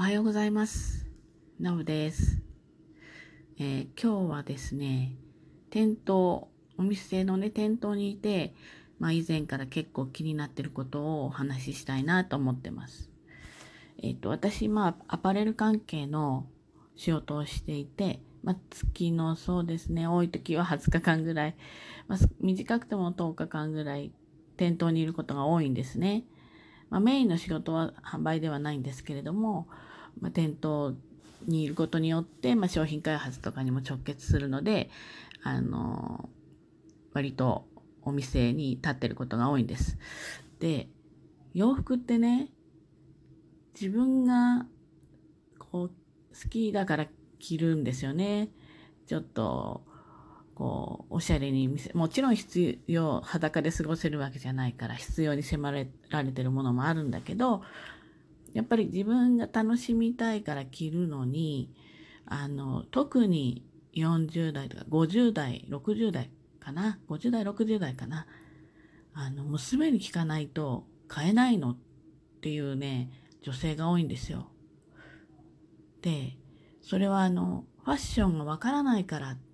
おはようございます。ナムです、えー今日はですね、店頭、お店のね、店頭にいて、まあ以前から結構気になってることをお話ししたいなと思ってます。えっ、と、私、まあ、アパレル関係の仕事をしていて、まあ、月のそうですね、多い時は20日間ぐらい、まあ、短くても10日間ぐらい店頭にいることが多いんですね。まあ、メインの仕事は販売ではないんですけれども、まあ、店頭にいることによって、まあ、商品開発とかにも直結するので、あの割とお店に立ってることが多いんです。で、洋服ってね、自分がこう好きだから着るんですよね。ちょっと、こう、おしゃれに見せ、もちろん必要、裸で過ごせるわけじゃないから、必要に迫られてるものもあるんだけど、やっぱり自分が楽しみたいから着るのに、あの、特に40代とか50代、60代かな、50代、60代かな、あの、娘に聞かないと買えないのっていうね、女性が多いんですよ。で、それはあの、ファッションがわからないからって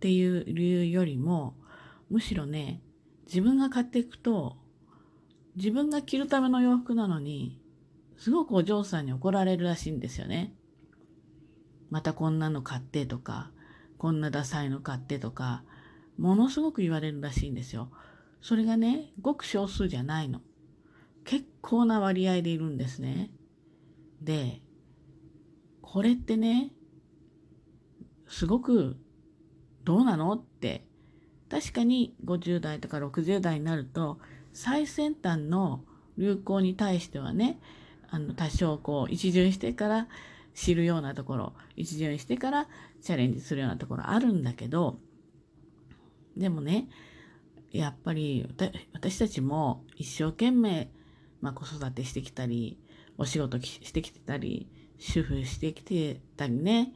っていう理由よりも、むしろね、自分が買っていくと、自分が着るための洋服なのに、すごくお嬢さんに怒られるらしいんですよね。またこんなの買ってとか、こんなダサいの買ってとか、ものすごく言われるらしいんですよ。それがね、ごく少数じゃないの。結構な割合でいるんですね。で、これってね、すごくどうなの？って、確かに50代とか60代になると、最先端の流行に対してはね、あの、多少こう、一巡してから知るようなところ、一巡してからチャレンジするようなところあるんだけど、でもね、やっぱり私たちも一生懸命、まあ、子育てしてきたり、お仕事してきてたり、主婦してきてたりね、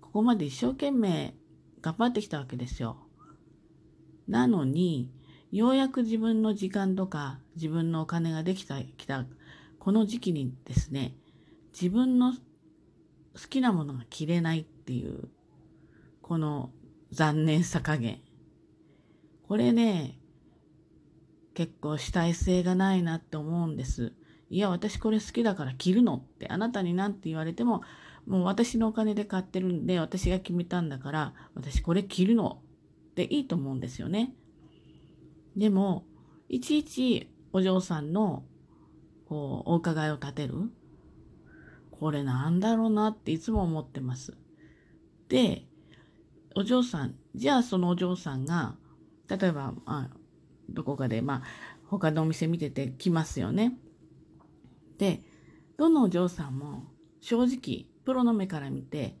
ここまで一生懸命頑張ってきたわけですよ。なのに、ようやく自分の時間とか自分のお金ができた、きた、この時期にですね、自分の好きなものが着れないっていう、この残念さ加減。これね、結構主体性がないなって思うんです。いや、私これ好きだから着るのって、あなたに何て言われても、もう私のお金で買ってるんで、私が決めたんだから、私これ着るのっていいと思うんですよね。でも、いちいちお嬢さんの、こう、お伺いを立てる。これなんだろうなっていつも思ってます。で、お嬢さん、じゃあそのお嬢さんが、例えば、まあ、どこかで、まあ、他のお店見てて来ますよね。で、どのお嬢さんも正直、プロの目から見て、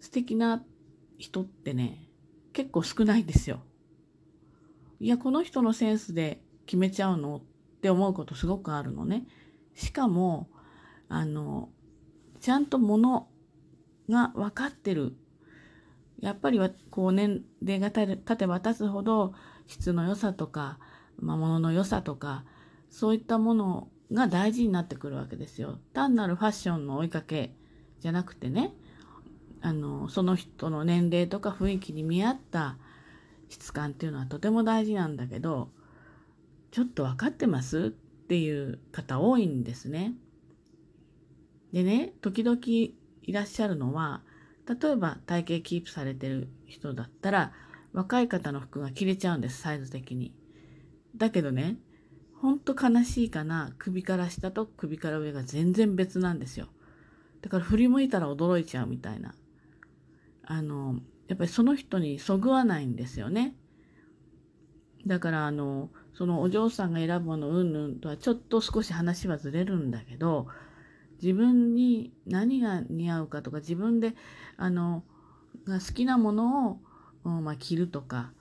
素敵な人ってね、結構少ないんですよ。いや、この人のセンスで決めちゃうのって思うことすごくあるのね。しかも、あの、ちゃんとものが分かってる。やっぱり、こう年齢が経てば経つほど、質の良さとか、まあ、物の良さとか、そういったものが大事になってくるわけですよ。単なるファッションの追いかけじゃなくてね、あの、その人の年齢とか雰囲気に見合った質感っていうのはとても大事なんだけど、ちょっと分かってますっていう方多いんですね。でね、時々いらっしゃるのは、例えば体型キープされてる人だったら、若い方の服が着れちゃうんです、サイズ的に。だけどね、ほんと悲しいかな、首から下と首から上が全然別なんですよ。だから振り向いたら驚いちゃうみたいな。あの、やっぱりその人にそぐわないんですよね。だからあの、そのお嬢さんが選ぶものうんぬんとはちょっと少し話はずれるんだけど、自分に何が似合うかとか自分であのが好きなものを、まあ、着るとか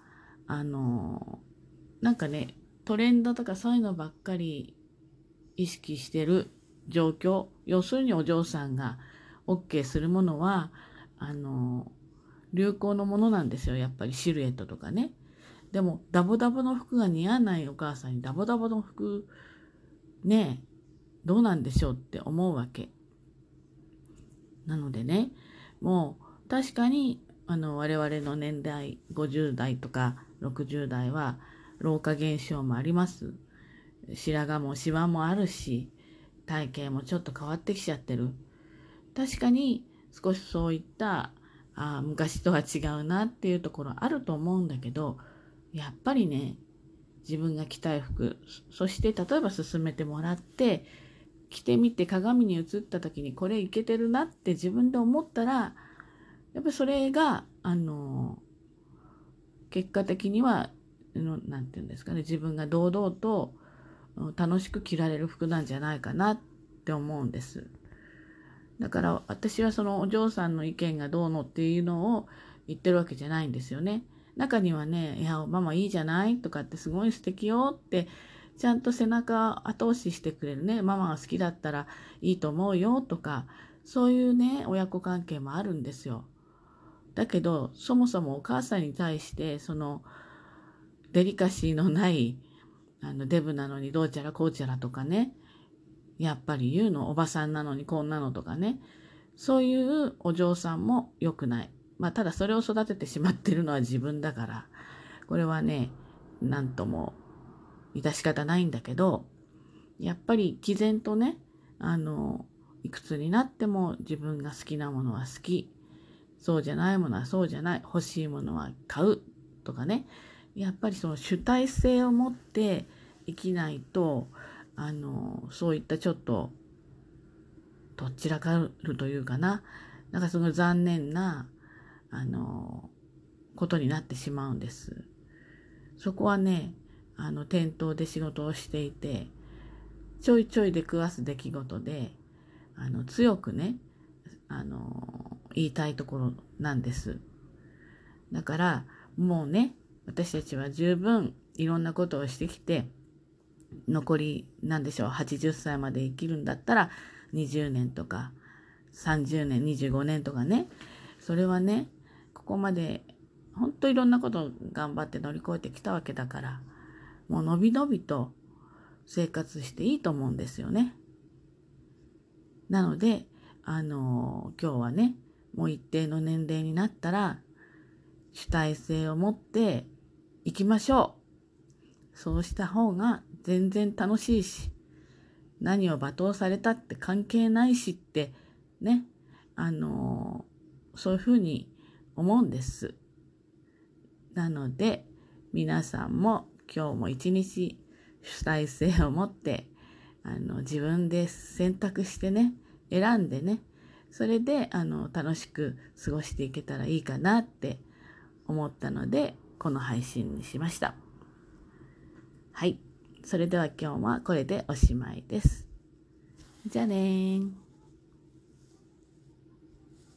あのなんかねトレンドとかそういうのばっかり意識してる状況要するにお嬢さんが OK するものはあの流行のものなんですよやっぱりシルエットとかねでもダボダボの服が似合わないお母さんにダボダボの服ねえどうなんでしょうって思うわけ。なのでね、もう確かにあの我々の年代50代とか60代は老化現象もあります。白髪もシワもあるし、体型もちょっと変わってきちゃってる。確かに少しそういったあ昔とは違うなっていうところあると思うんだけど、やっぱりね、自分が着たい服、そして例えば勧めてもらって、着てみて鏡に映った時にこれいけてるなって自分で思ったら、やっぱりそれが、あの、結果的には、何て言うんですかね、自分が堂々と楽しく着られる服なんじゃないかなって思うんです。だから私はそのお嬢さんの意見がどうのっていうのを言ってるわけじゃないんですよね。中にはね、いや、ママいいじゃないとかってすごい素敵よって、ちゃんと背中後押ししてくれるね、ママが好きだったらいいと思うよとか、そういうね、親子関係もあるんですよ。だけど、そもそもお母さんに対して、その、デリカシーのない、あの、デブなのにどうちゃらこうちゃらとかね、やっぱり言うの、おばさんなのにこんなのとかね、そういうお嬢さんも良くない。まあ、ただそれを育ててしまってるのは自分だから、これはね、なんとも致し方ないんだけど、やっぱり毅然とね、あの、いくつになっても自分が好きなものは好き、そうじゃないものはそうじゃない、欲しいものは買うとかね、やっぱりその主体性を持って生きないと、あの、そういったちょっと、どちらかるというかな、なんかその残念なあの、ことになってしまうんです。そこはね、あの、店頭で仕事をしていて、ちょいちょい出くわす出来事で、あの、強くね、あの、言いたいところなんです。だから、もうね、私たちは十分いろんなことをしてきて、残り、なんでしょう、80歳まで生きるんだったら、20年とか、30年、25年とかね、それはね、ここまで本当いろんなことを頑張って乗り越えてきたわけだから、もうのびのびと生活していいと思うんですよね。なので、あの、今日はね、もう一定の年齢になったら、主体性を持っていきましょう。そうした方が全然楽しいし、何を罵倒されたって関係ないしって、ね、あの、そういうふうに思うんです。なので、皆さんも今日も一日主体性を持って、あの、自分で選択してね、選んでね、それで、あの、楽しく過ごしていけたらいいかなって思ったので、この配信にしました。はい。それでは今日はこれでおしまいです。じゃあねー。